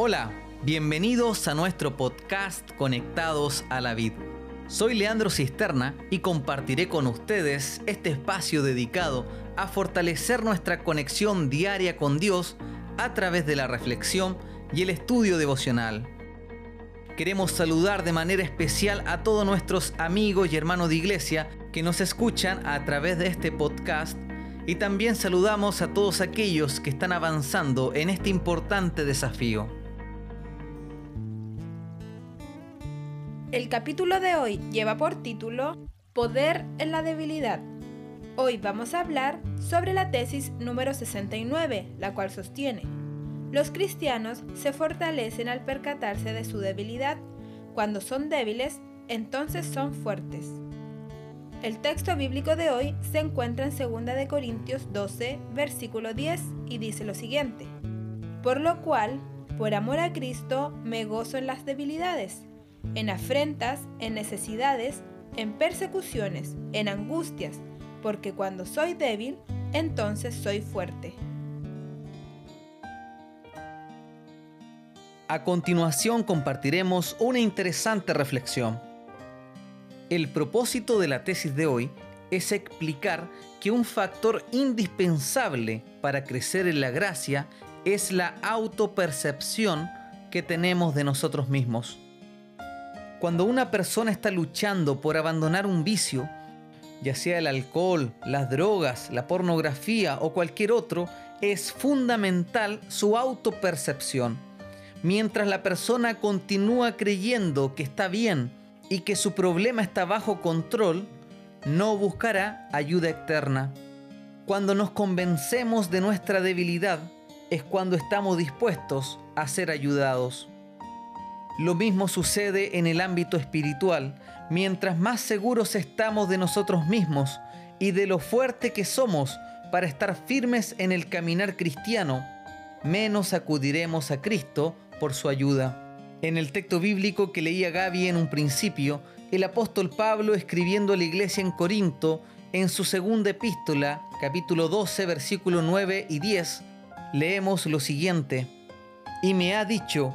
Hola, bienvenidos a nuestro podcast Conectados a la Vid. Soy Leandro Cisterna y compartiré con ustedes este espacio dedicado a fortalecer nuestra conexión diaria con Dios a través de la reflexión y el estudio devocional. Queremos saludar de manera especial a todos nuestros amigos y hermanos de iglesia que nos escuchan a través de este podcast y también saludamos a todos aquellos que están avanzando en este importante desafío. El capítulo de hoy lleva por título Poder en la debilidad. Hoy vamos a hablar sobre la tesis número 69, la cual sostiene los cristianos se fortalecen al percatarse de su debilidad. Cuando son débiles, entonces son fuertes. El texto bíblico de hoy se encuentra en 2 Corintios 12, versículo 10, y dice lo siguiente. Por lo cual, por amor a Cristo, me gozo en las debilidades, en afrentas, en necesidades, en persecuciones, en angustias, porque cuando soy débil, entonces soy fuerte. A continuación compartiremos una interesante reflexión. El propósito de la tesis de hoy es explicar que un factor indispensable para crecer en la gracia es la autopercepción que tenemos de nosotros mismos. Cuando una persona está luchando por abandonar un vicio, ya sea el alcohol, las drogas, la pornografía o cualquier otro, es fundamental su autopercepción mientras la persona continúa creyendo que está bien y que su problema está bajo control, no buscará ayuda externa. Cuando nos convencemos de nuestra debilidad es cuando estamos dispuestos a ser ayudados. Lo mismo sucede en el ámbito espiritual. Mientras más seguros estamos de nosotros mismos y de lo fuerte que somos para estar firmes en el caminar cristiano, menos acudiremos a Cristo por su ayuda. En el texto bíblico que leía Gaby en un principio, el apóstol Pablo escribiendo a la iglesia en Corinto, en su segunda epístola, capítulo 12, versículo 9 y 10, leemos lo siguiente. Y me ha dicho,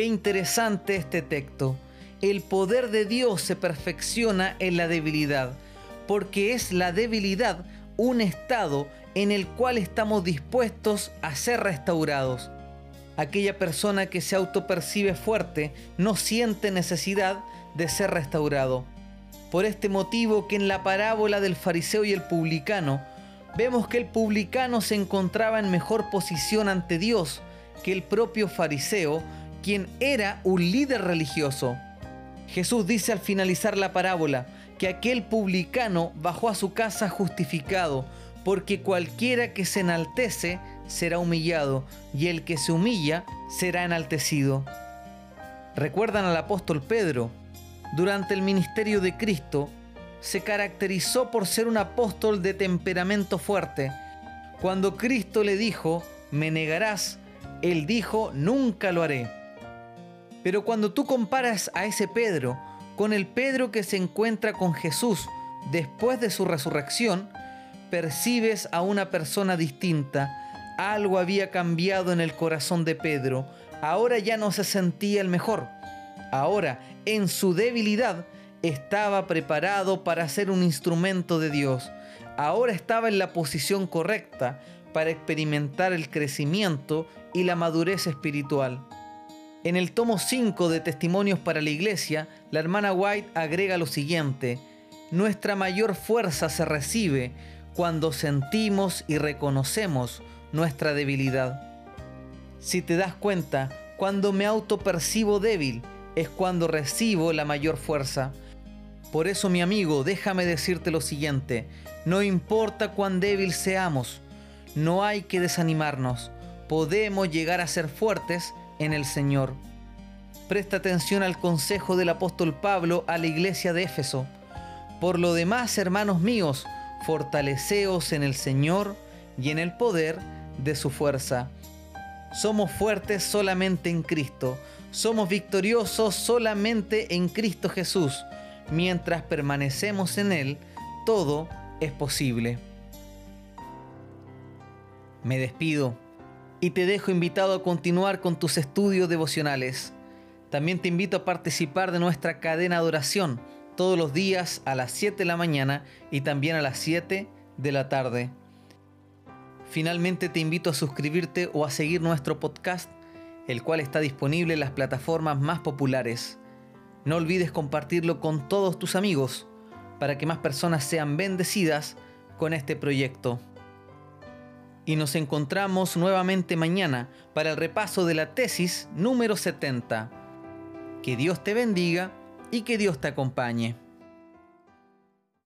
Qué interesante este texto. El poder de Dios se perfecciona en la debilidad, porque es la debilidad un estado en el cual estamos dispuestos a ser restaurados aquella persona que se autopercibe fuerte no siente necesidad de ser restaurado. Por este motivo que en la parábola del fariseo y el publicano, vemos que el publicano se encontraba en mejor posición ante Dios que el propio fariseo, quien era un líder religioso. Jesús dice al finalizar la parábola que aquel publicano bajó a su casa justificado, porque cualquiera que se enaltece será humillado, y el que se humilla será enaltecido. Recuerdan al apóstol Pedro, durante el ministerio de Cristo, se caracterizó por ser un apóstol de temperamento fuerte. Cuando Cristo le dijo, me negarás, él dijo, nunca lo haré. Pero cuando tú comparas a ese Pedro con el Pedro que se encuentra con Jesús después de su resurrección, percibes a una persona distinta. Algo había cambiado en el corazón de Pedro. Ahora ya no se sentía el mejor. Ahora, en su debilidad, estaba preparado para ser un instrumento de Dios. Ahora estaba en la posición correcta para experimentar el crecimiento y la madurez espiritual. En el tomo 5 de Testimonios para la Iglesia, la hermana White agrega lo siguiente, Nuestra mayor fuerza se recibe cuando sentimos y reconocemos nuestra debilidad. Si te das cuenta, cuando me autopercibo débil es cuando recibo la mayor fuerza. Por eso mi amigo, déjame decirte lo siguiente, no importa cuán débil seamos, no hay que desanimarnos, podemos llegar a ser fuertes en el Señor. Presta atención al consejo del apóstol Pablo a la iglesia de Éfeso. Por lo demás, hermanos míos, fortaleceos en el Señor y en el poder de su fuerza. Somos fuertes solamente en Cristo. Somos victoriosos solamente en Cristo Jesús. Mientras permanecemos en Él, todo es posible. Me despido y te dejo invitado a continuar con tus estudios devocionales. También te invito a participar de nuestra cadena de oración todos los días a las 7 de la mañana y también a las 7 de la tarde. Finalmente te invito a suscribirte o a seguir nuestro podcast, el cual está disponible en las plataformas más populares. No olvides compartirlo con todos tus amigos para que más personas sean bendecidas con este proyecto. Y nos encontramos nuevamente mañana para el repaso de la tesis número 70. Que Dios te bendiga y que Dios te acompañe.